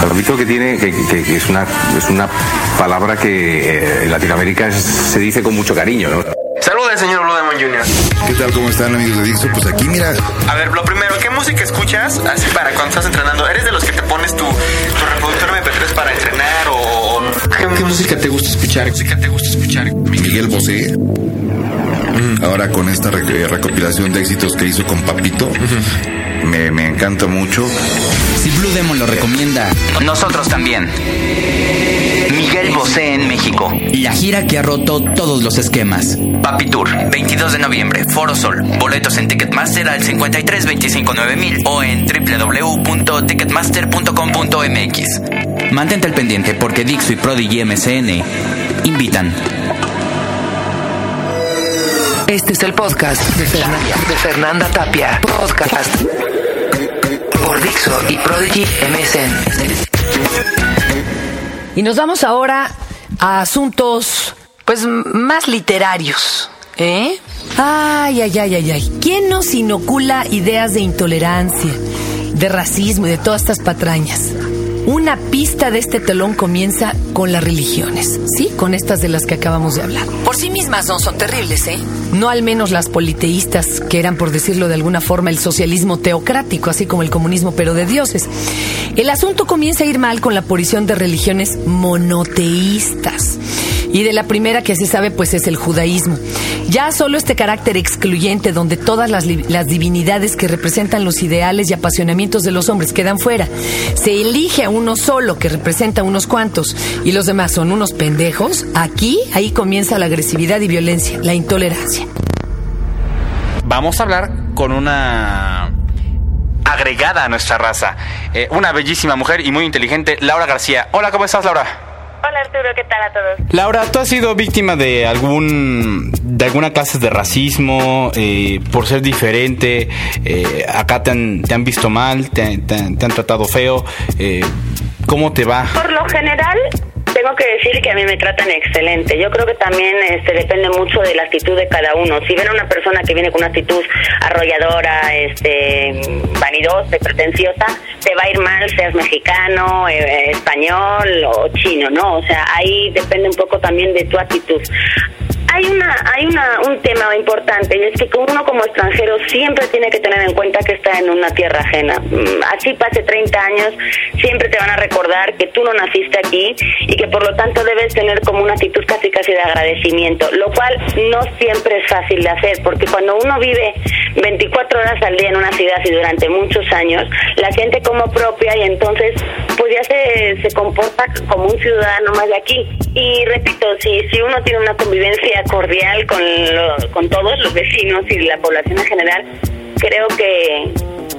Papito que tiene, que, que- que es, una, es una palabra que eh, en Latinoamérica es- se dice con mucho cariño, ¿no? Saluda, señor Blue Demon Jr. ¿Qué tal? ¿Cómo están amigos de Dixo? Pues aquí mira, A ver, lo primero, ¿qué música escuchas así para cuando estás entrenando? ¿Eres de los que te pones tu, tu reproductor MP3 para entrenar o...? ¿Qué, música te gusta escuchar? ¿Qué música te gusta escuchar? Miguel Bosé. Ahora con esta re- eh, recopilación de éxitos que hizo con Papito, me, me encanta mucho. Si Blue Demon lo recomienda, Nosotros también. Miguel Bosé en México. la gira que ha roto todos los esquemas. Papi Tour, 22 de noviembre, Foro Sol. Boletos en Ticketmaster al 53 25 9000 o en www.ticketmaster.com.mx. Mantente al pendiente porque Dixo y Prodigy MCN invitan. Este es el podcast de Fernanda, de Fernanda Tapia. Podcast por Dixo y Prodigy MSN. Y nos vamos ahora a asuntos, pues, más literarios. ¿Eh? Ay, ay, ay, ay, ay. ¿Quién nos inocula ideas de intolerancia, de racismo y de todas estas patrañas? Una pista de este telón comienza con las religiones, ¿sí? Con estas de las que acabamos de hablar. Por sí mismas no son terribles, ¿eh? No al menos las politeístas, que eran, por decirlo de alguna forma, el socialismo teocrático, así como el comunismo, pero de dioses. El asunto comienza a ir mal con la aparición de religiones monoteístas. Y de la primera que se sabe, pues es el judaísmo. Ya solo este carácter excluyente donde todas las, las divinidades que representan los ideales y apasionamientos de los hombres quedan fuera. Se elige a uno solo que representa a unos cuantos y los demás son unos pendejos. Aquí, ahí comienza la agresividad y violencia, la intolerancia. vamos a hablar con una agregada a nuestra raza, Eh, una bellísima mujer y muy inteligente, Laura García. Hola, ¿cómo estás, Laura? Hola Arturo, ¿qué tal a todos? Laura, ¿tú has sido víctima de algún de alguna clase de racismo eh, por ser diferente? Eh, acá te han, te han visto mal, te, te- te han tratado feo. Eh, ¿Cómo te va? Por lo general, tengo que decir que a mí me tratan excelente. Yo creo que también este, depende mucho de la actitud de cada uno. Si ven a una persona que viene con una actitud arrolladora, este, vanidosa pretenciosa, te va a ir mal, seas mexicano, eh, español o chino, ¿no? O sea, ahí depende un poco también de tu actitud. Hay una, hay una, un tema importante y es que uno como extranjero siempre tiene que tener en cuenta que está en una tierra ajena. Mm, Así pase 30 años, siempre te van a recordar que tú no naciste aquí y que por lo tanto debes tener como una actitud casi casi de agradecimiento, lo cual no siempre es fácil de hacer porque cuando uno vive 24 horas al día en una ciudad y durante muchos años, la siente como propia y entonces pues ya se, se comporta como un ciudadano más de aquí. Y repito, si, si uno tiene una convivencia cordial con, lo- con todos los vecinos y la población en general, creo que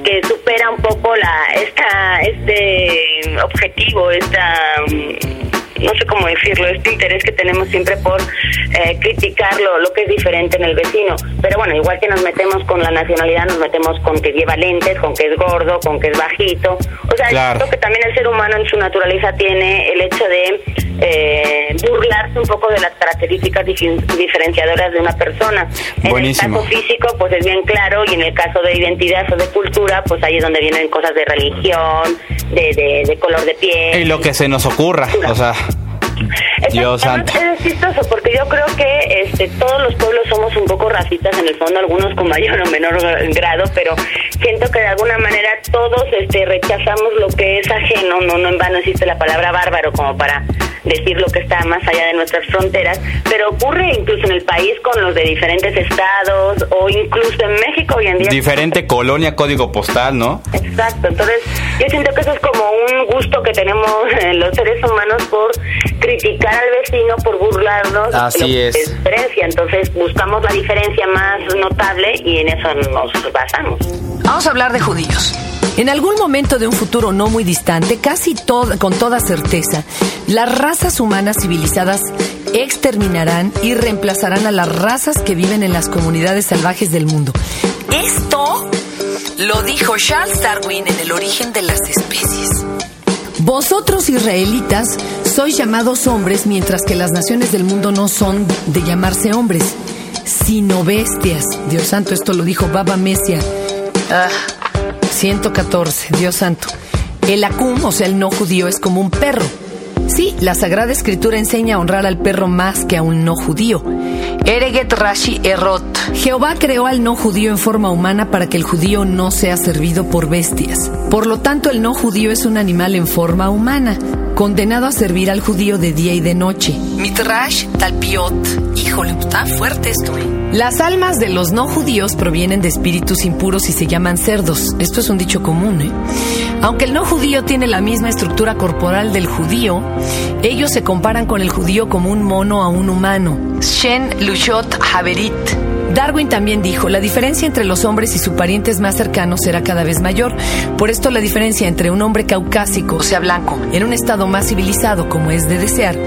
que supera un poco la esta este objetivo, esta mm, no sé cómo decirlo, este interés que tenemos siempre por eh, criticar lo, lo que es diferente en el vecino. Pero bueno, igual que nos metemos con la nacionalidad, nos metemos con que lleva lentes, con que es gordo, con que es bajito. O sea, Claro. creo que también el ser humano en su naturaleza tiene el hecho de eh, burlarse un poco de las características dif- diferenciadoras de una persona. Buenísimo. En el caso físico, pues es bien claro, y en el caso de identidad o de cultura, pues ahí es donde vienen cosas de religión, de, de, de color de piel. Y lo que se nos ocurra, o sea. Dios santo. Es chistoso porque yo creo que este, todos los pueblos somos un poco racistas en el fondo, algunos con mayor o menor grado, pero siento que de alguna manera todos este, rechazamos lo que es ajeno, no, no en vano existe la palabra bárbaro como para decir lo que está más allá de nuestras fronteras, pero ocurre incluso en el país con los de diferentes estados o incluso en México hoy en día. diferente colonia, código postal, ¿no? Exacto, entonces yo siento que eso es como un gusto que tenemos eh, los seres humanos por criticar al vecino, por burlarnos Así de lo que es. diferencia, entonces buscamos la diferencia más notable y en eso nos basamos. Vamos a hablar de judíos. En algún momento de un futuro no muy distante, casi con toda certeza, las razas humanas civilizadas exterminarán y reemplazarán a las razas que viven en las comunidades salvajes del mundo. Esto lo dijo Charles Darwin en el origen de las especies. Vosotros israelitas sois llamados hombres mientras que las naciones del mundo no son de llamarse hombres, sino bestias. Dios santo, esto lo dijo Baba Mesia. Ah, 114, Dios santo. El akum, o sea, el no judío, es como un perro. Sí, la Sagrada Escritura enseña a honrar al perro más que a un no judío. Ereget Rashi Erot. Jehová creó al no judío en forma humana para que el judío no sea servido por bestias. Por lo tanto, el no judío es un animal en forma humana, condenado a servir al judío de día y de noche. Mitrash Talpiot. Híjole, está fuerte esto, ¿eh? Las almas de los no judíos provienen de espíritus impuros y se llaman cerdos. Esto es un dicho común, ¿eh? Aunque el no judío tiene la misma estructura corporal del judío, ellos se comparan con el judío como un mono a un humano. Shen Lushot Haverit. Darwin también dijo, la diferencia entre los hombres y sus parientes más cercanos será cada vez mayor. Por esto la diferencia entre un hombre caucásico, o sea blanco, en un estado más civilizado como es de desear,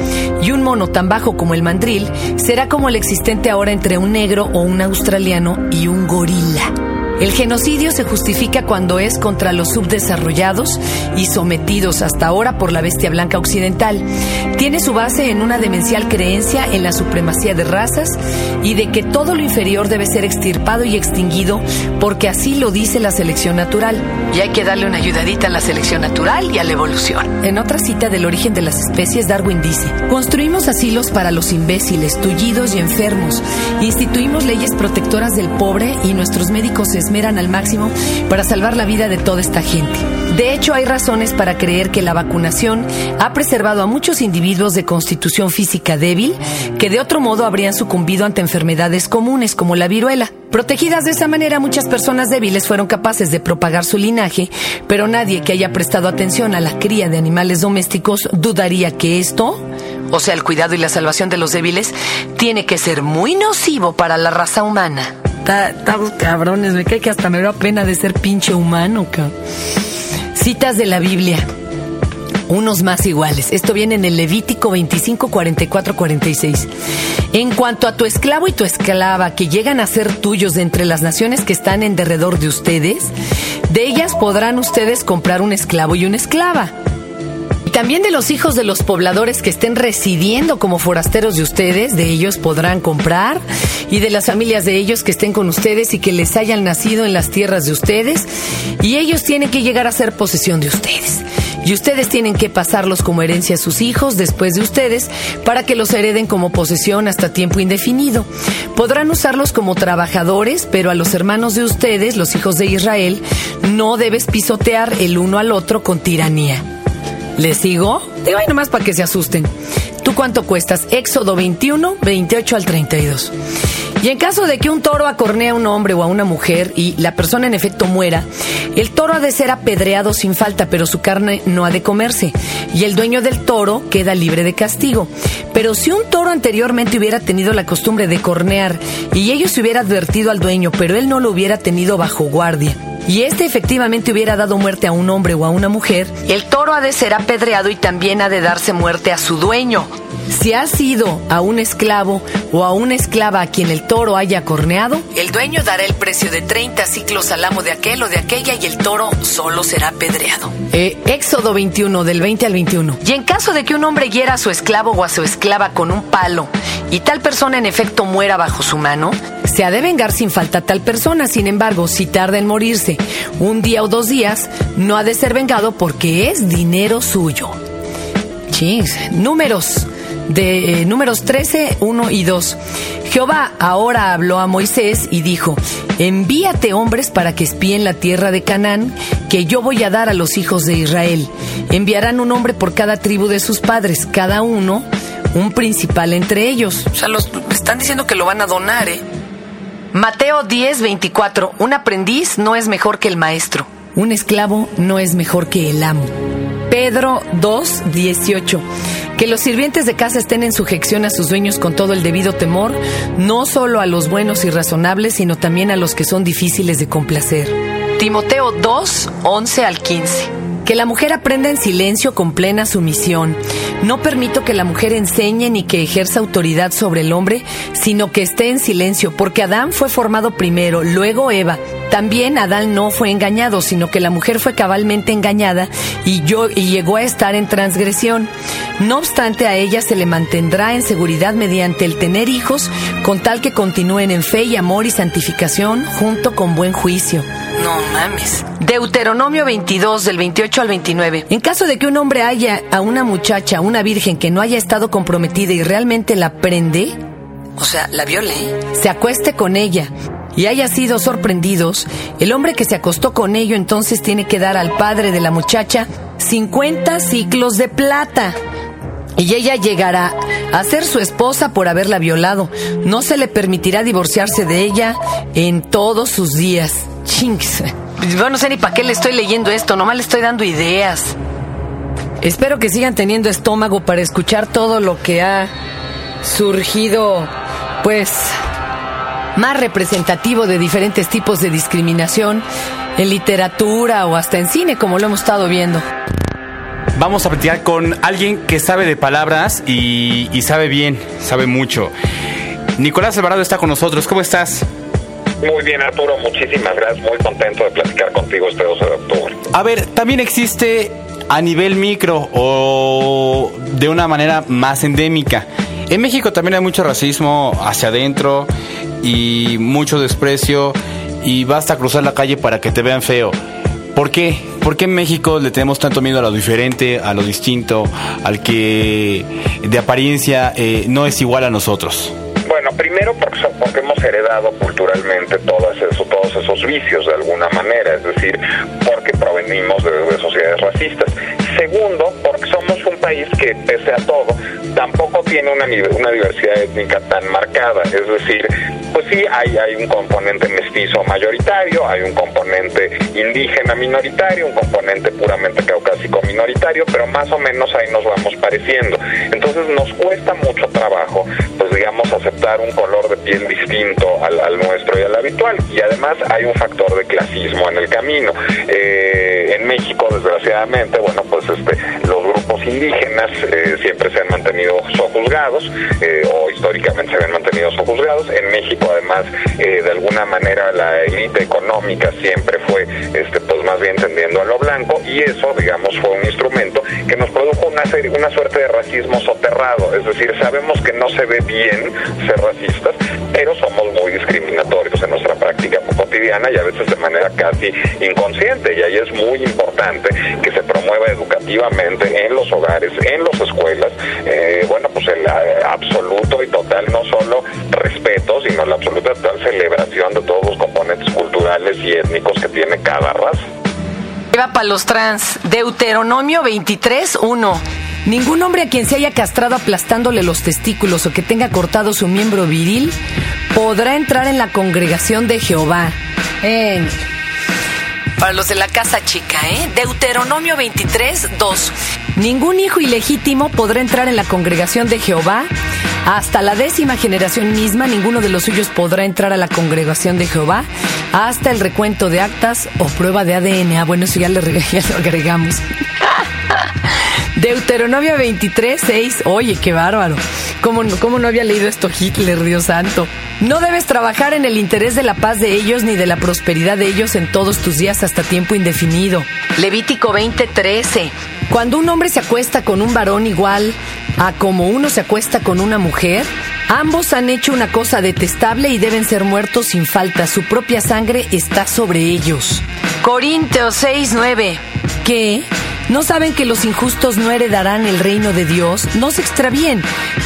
y un mono tan bajo como el mandril, será como el existente ahora entre un negro o un australiano y un gorila. El genocidio se justifica cuando es contra los subdesarrollados y sometidos hasta ahora por la bestia blanca occidental. Tiene su base en una demencial creencia en la supremacía de razas y de que todo lo inferior debe ser extirpado y extinguido porque así lo dice la selección natural. Y hay que darle una ayudadita a la selección natural y a la evolución. En otra cita del origen de las especies, Darwin dice, construimos asilos para los imbéciles, tullidos y enfermos, instituimos leyes protectoras del pobre y nuestros médicos se esmeran al máximo para salvar la vida de toda esta gente. De hecho, hay razones para creer que la vacunación ha preservado a muchos individuos de constitución física débil que de otro modo habrían sucumbido ante enfermedades comunes como la viruela. Protegidas de esa manera, muchas personas débiles fueron capaces de propagar su linaje, pero nadie que haya prestado atención a la cría de animales domésticos dudaría que esto, o sea, el cuidado y la salvación de los débiles, tiene que ser muy nocivo para la raza humana. Estamos cabrones, me cae que hasta me da pena de ser pinche humano, cabrón. Citas de la Biblia. Unos más iguales. Esto viene en el Levítico 25, 44, 46. En cuanto a tu esclavo y tu esclava que llegan a ser tuyos de entre las naciones que están en derredor de ustedes, de ellas podrán ustedes comprar un esclavo y una esclava. Y también de los hijos de los pobladores que estén residiendo como forasteros de ustedes, de ellos podrán comprar, y de las familias de ellos que estén con ustedes y que les hayan nacido en las tierras de ustedes, y ellos tienen que llegar a ser posesión de ustedes. Y ustedes tienen que pasarlos como herencia a sus hijos después de ustedes para que los hereden como posesión hasta tiempo indefinido. Podrán usarlos como trabajadores, pero a los hermanos de ustedes, los hijos de Israel, no debes pisotear el uno al otro con tiranía. ¿Les sigo? Digo ahí nomás para que se asusten. ¿Tú cuánto cuestas? Éxodo 21, 28 al 32. Y en caso de que un toro acornee a un hombre o a una mujer y la persona en efecto muera, el toro ha de ser apedreado sin falta, pero su carne no ha de comerse. Y el dueño del toro queda libre de castigo. Pero si un toro anteriormente hubiera tenido la costumbre de cornear y ello se hubiera advertido al dueño, pero él no lo hubiera tenido bajo guardia, y este efectivamente hubiera dado muerte a un hombre o a una mujer, el toro ha de ser apedreado y también ha de darse muerte a su dueño. Si ha sido a un esclavo o a una esclava a quien el toro haya corneado, el dueño dará el precio de 30 ciclos al amo de aquel o de aquella y el toro solo será apedreado. Eh, Éxodo 21, del 20 al 21. Y en caso de que un hombre hiera a su esclavo o a su esclava con un palo y tal persona en efecto muera bajo su mano, se ha de vengar sin falta tal persona. Sin embargo, si tarda en morirse un día o dos días, no ha de ser vengado porque es dinero suyo. Chis, números de eh, números 13, 1 y 2. Jehová ahora habló a Moisés y dijo, envíate hombres para que espíen la tierra de Canaán, que yo voy a dar a los hijos de Israel. Enviarán un hombre por cada tribu de sus padres, cada uno un principal entre ellos. O sea, los están diciendo que lo van a donar, ¿eh? Mateo 10, 24. Un aprendiz no es mejor que el maestro. Un esclavo no es mejor que el amo. Pedro 2, 18. Que los sirvientes de casa estén en sujeción a sus dueños con todo el debido temor, no solo a los buenos y razonables, sino también a los que son difíciles de complacer. Timoteo 2, 11 al 15. Que la mujer aprenda en silencio con plena sumisión. No permito que la mujer enseñe ni que ejerza autoridad sobre el hombre, sino que esté en silencio, porque Adán fue formado primero, luego Eva. También Adán no fue engañado, sino que la mujer fue cabalmente engañada y, yo, y llegó a estar en transgresión. No obstante, a ella se le mantendrá en seguridad mediante el tener hijos, con tal que continúen en fe y amor y santificación, junto con buen juicio. No mames. Deuteronomio 22 del 28 al 29. En caso de que un hombre haya a una muchacha, una virgen que no haya estado comprometida y realmente la prende, o sea, la viole, se acueste con ella y haya sido sorprendidos, el hombre que se acostó con ello entonces tiene que dar al padre de la muchacha 50 ciclos de plata. Y ella llegará a ser su esposa por haberla violado. No se le permitirá divorciarse de ella en todos sus días. Chinks. Yo no sé ni para qué le estoy leyendo esto, nomás le estoy dando ideas. Espero que sigan teniendo estómago para escuchar todo lo que ha surgido, pues, más representativo de diferentes tipos de discriminación en literatura o hasta en cine, como lo hemos estado viendo. Vamos a platicar con alguien que sabe de palabras y, y sabe bien, sabe mucho. Nicolás Alvarado está con nosotros. ¿Cómo estás? Muy bien, Arturo, muchísimas gracias. Muy contento de platicar contigo este 12 de octubre. A ver, también existe a nivel micro o de una manera más endémica. En México también hay mucho racismo hacia adentro y mucho desprecio y basta cruzar la calle para que te vean feo. ¿Por qué? ¿Por qué en México le tenemos tanto miedo a lo diferente, a lo distinto, al que de apariencia eh, no es igual a nosotros? Bueno, primero porque, hemos heredado culturalmente todas eso, todos esos vicios de alguna manera, es decir, porque provenimos de, de sociedades racistas. Segundo, porque somos un país que, pese a todo, tampoco tiene una, una diversidad étnica tan marcada. Es decir, pues sí, hay, hay un componente mestizo mayoritario, hay un componente indígena minoritario, un componente puramente caucásico minoritario, pero más o menos ahí nos vamos pareciendo. Entonces nos cuesta mucho trabajo, pues digamos, aceptar un color de piel distinto al, nuestro y al habitual. Y además hay un factor de clasismo en el camino. Eh, en México, desgraciadamente, bueno, pues este, los grupos indígenas eh, siempre se han mantenido sojuzgados, eh, o históricamente se habían mantenido sojuzgados. En México, además, eh, de alguna manera la élite económica siempre fue, este, más bien tendiendo a lo blanco, y eso, digamos, fue un instrumento que nos produjo una, una suerte de racismo soterrado. Es decir, sabemos que no se ve bien ser racistas, pero somos muy discriminatorios en nuestra práctica cotidiana y a veces de manera casi inconsciente. Y ahí es muy importante que se promueva educativamente en los hogares, en las escuelas, eh, bueno, pues el eh, absoluto y total, no solo respeto, sino la absoluta total celebración de todos los componentes culturales y étnicos que tiene cada raza. Va para los trans. Deuteronomio 23, 1. Ningún hombre a quien se haya castrado aplastándole los testículos o que tenga cortado su miembro viril podrá entrar en la congregación de Jehová. Para los de la casa chica, ¿eh? Deuteronomio 23, 2. Ningún hijo ilegítimo podrá entrar en la congregación de Jehová. Hasta la décima generación misma, ninguno de los suyos podrá entrar a la congregación de Jehová. Hasta el recuento de actas o prueba de ADN. Ah, bueno, eso ya, reg- ya lo agregamos. Deuteronomio 23, 6. Oye, qué bárbaro. ¿Cómo, ¿Cómo no había leído esto Hitler, Dios santo? No debes trabajar en el interés de la paz de ellos ni de la prosperidad de ellos en todos tus días hasta tiempo indefinido. Levítico 20, 13. Cuando un hombre se acuesta con un varón igual a como uno se acuesta con una mujer, ambos han hecho una cosa detestable y deben ser muertos sin falta. Su propia sangre está sobre ellos. Corintios 6, 9. ¿Qué? ¿No saben que los injustos no heredarán el reino de Dios? No se extravíen,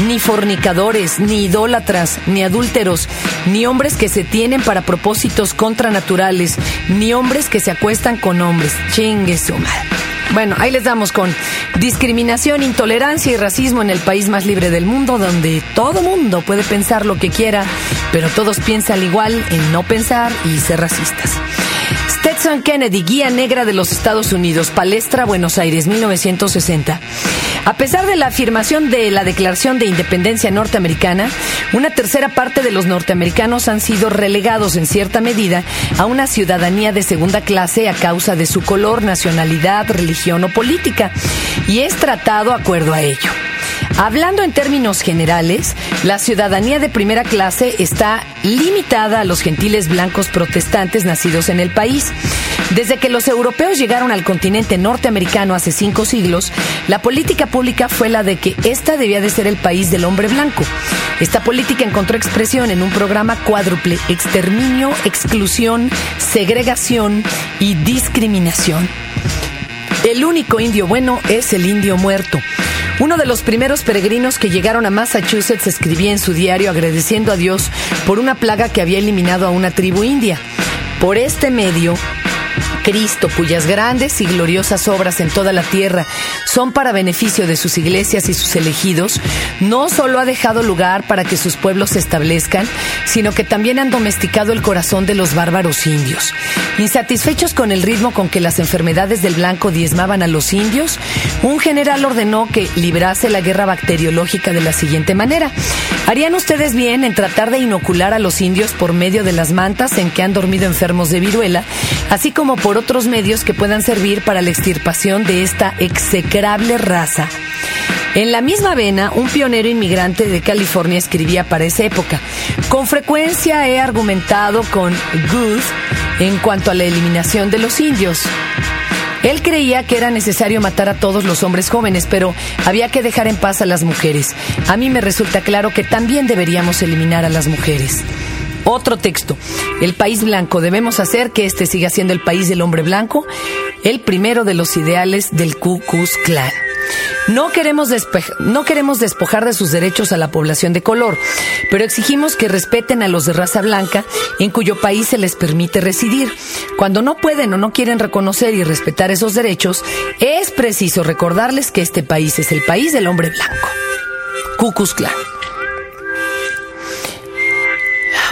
ni fornicadores, ni idólatras, ni adúlteros, ni hombres que se tienen para propósitos contranaturales, ni hombres que se acuestan con hombres. Chingue su madre. Bueno, ahí les damos con discriminación, intolerancia y racismo en el país más libre del mundo, donde todo mundo puede pensar lo que quiera, pero todos piensan igual en no pensar y ser racistas. Stetson Kennedy, guía negra de los Estados Unidos, Palestra, Buenos Aires, 1960. A pesar de la afirmación de la Declaración de Independencia norteamericana, una tercera parte de los norteamericanos han sido relegados en cierta medida a una ciudadanía de segunda clase a causa de su color, nacionalidad, religión o política, y es tratado acuerdo a ello. Hablando en términos generales, la ciudadanía de primera clase está limitada a los gentiles blancos protestantes nacidos en el país. Desde que los europeos llegaron al continente norteamericano hace cinco siglos, la política pública fue la de que esta debía de ser el país del hombre blanco. Esta política encontró expresión en un programa cuádruple, exterminio, exclusión, segregación y discriminación. El único indio bueno es el indio muerto. Uno de los primeros peregrinos que llegaron a Massachusetts escribía en su diario agradeciendo a Dios por una plaga que había eliminado a una tribu india. Por este medio, Cristo, cuyas grandes y gloriosas obras en toda la tierra son para beneficio de sus iglesias y sus elegidos, no solo ha dejado lugar para que sus pueblos se establezcan, sino que también han domesticado el corazón de los bárbaros indios. Insatisfechos con el ritmo con que las enfermedades del blanco diezmaban a los indios, un general ordenó que librase la guerra bacteriológica de la siguiente manera. ¿Harían ustedes bien en tratar de inocular a los indios por medio de las mantas en que han dormido enfermos de viruela, así como por otros medios que puedan servir para la extirpación de esta execrable raza. En la misma vena, un pionero inmigrante de California escribía para esa época, con frecuencia he argumentado con Good en cuanto a la eliminación de los indios. Él creía que era necesario matar a todos los hombres jóvenes, pero había que dejar en paz a las mujeres. A mí me resulta claro que también deberíamos eliminar a las mujeres. Otro texto. El país blanco. Debemos hacer que este siga siendo el país del hombre blanco, el primero de los ideales del Ku Klux. No queremos, no queremos despojar de sus derechos a la población de color, pero exigimos que respeten a los de raza blanca en cuyo país se les permite residir. Cuando no pueden o no quieren reconocer y respetar esos derechos, es preciso recordarles que este país es el país del hombre blanco. Ku Klux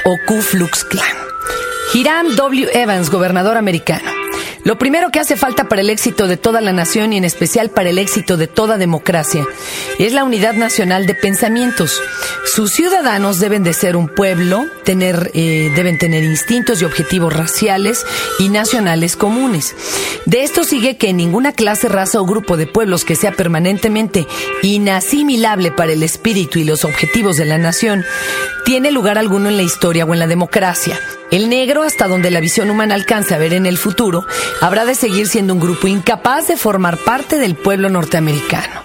O Ku Klux. Hiram W. Evans, gobernador americano. Lo primero que hace falta para el éxito de toda la nación y en especial para el éxito de toda democracia es la unidad nacional de pensamientos. Sus ciudadanos deben de ser un pueblo, tener, eh, deben tener instintos y objetivos raciales y nacionales comunes. De esto sigue que ninguna clase, raza o grupo de pueblos que sea permanentemente inasimilable para el espíritu y los objetivos de la nación tiene lugar alguno en la historia o en la democracia. El negro, hasta donde la visión humana alcance a ver en el futuro, habrá de seguir siendo un grupo incapaz de formar parte del pueblo norteamericano.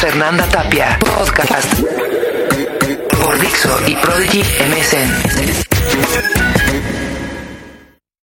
Fernanda, Tapia. Podcast